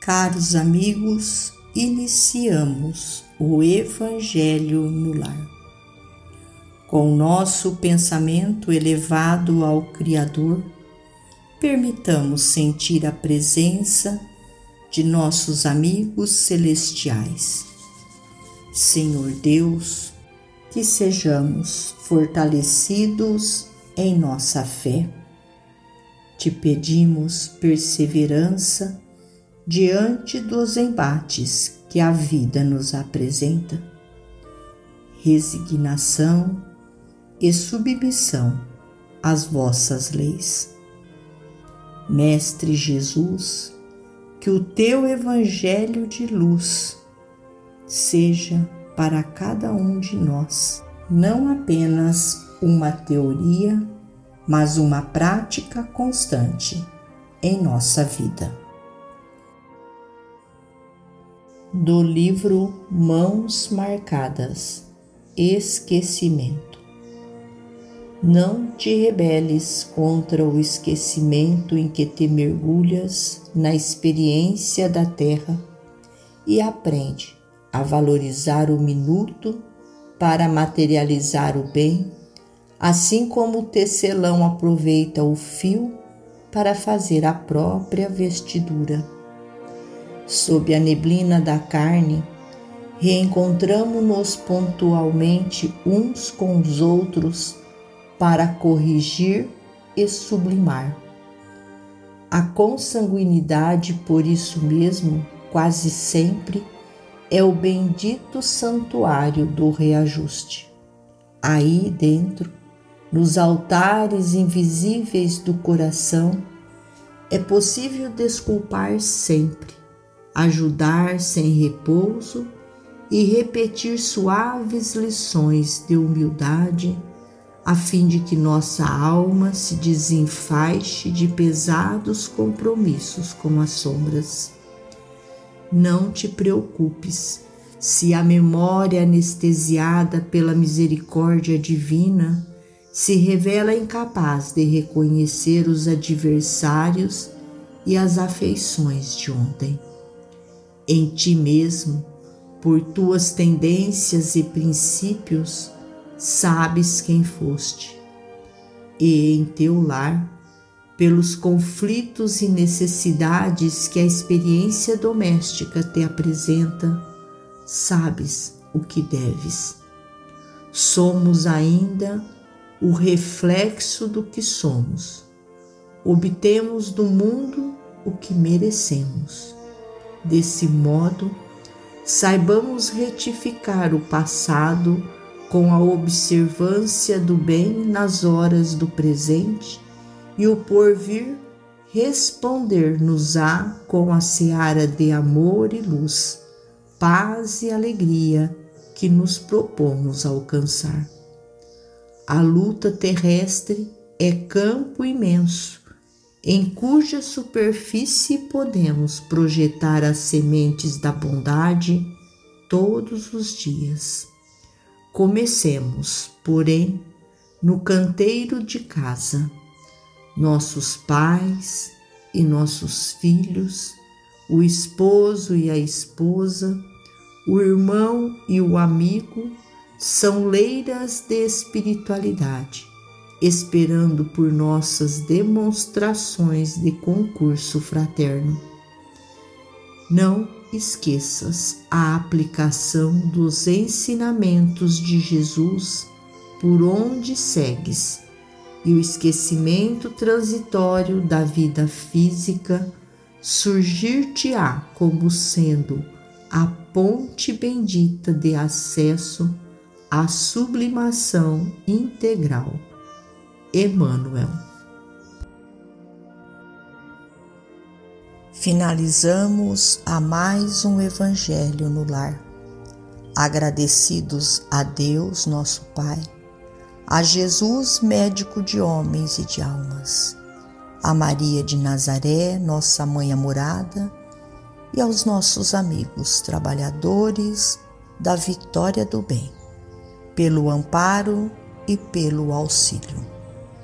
Caros amigos, iniciamos o Evangelho no Lar. Com nosso pensamento elevado ao Criador, permitamos sentir a presença de nossos amigos celestiais. Senhor Deus, que sejamos fortalecidos em nossa fé. Te pedimos perseverança diante dos embates que a vida nos apresenta, resignação e submissão às vossas leis. Mestre Jesus, que o teu Evangelho de luz seja para cada um de nós não apenas uma teoria, mas uma prática constante em nossa vida do livro Mãos Marcadas Esquecimento. Não te rebeles contra o esquecimento em que te mergulhas na experiência da terra e aprende a valorizar o minuto para materializar o bem, assim como o tecelão aproveita o fio para fazer a própria vestidura sob a neblina da carne, reencontramos-nos pontualmente uns com os outros para corrigir e sublimar. A consanguinidade, por isso mesmo, quase sempre, é o bendito santuário do reajuste. Aí dentro, nos altares invisíveis do coração, é possível desculpar sempre ajudar sem repouso e repetir suaves lições de humildade, a fim de que nossa alma se desenfaixe de pesados compromissos com as sombras. Não te preocupes se a memória anestesiada pela misericórdia divina se revela incapaz de reconhecer os adversários e as afeições de ontem em ti mesmo, por tuas tendências e princípios, sabes quem foste. E em teu lar, pelos conflitos e necessidades que a experiência doméstica te apresenta, sabes o que deves. Somos ainda o reflexo do que somos. Obtemos do mundo o que merecemos. Desse modo, saibamos retificar o passado com a observância do bem nas horas do presente e o porvir responder-nos-á com a seara de amor e luz, paz e alegria que nos propomos alcançar. A luta terrestre é campo imenso em cuja superfície podemos projetar as sementes da bondade todos os dias. Comecemos, porém, no canteiro de casa, nossos pais e nossos filhos, o esposo e a esposa, o irmão e o amigo são leiras de espiritualidade esperando por nossas demonstrações de concurso fraterno. Não esqueças a aplicação dos ensinamentos de Jesus por onde segues e o esquecimento transitório da vida física surgir-te-á como sendo a ponte bendita de acesso à sublimação integral. Emmanuel. Finalizamos a mais um Evangelho no Lar. Agradecidos a Deus, nosso Pai, a Jesus, médico de homens e de almas, a Maria de Nazaré, nossa mãe amorada, e aos nossos amigos trabalhadores da vitória do bem, pelo amparo e pelo auxílio.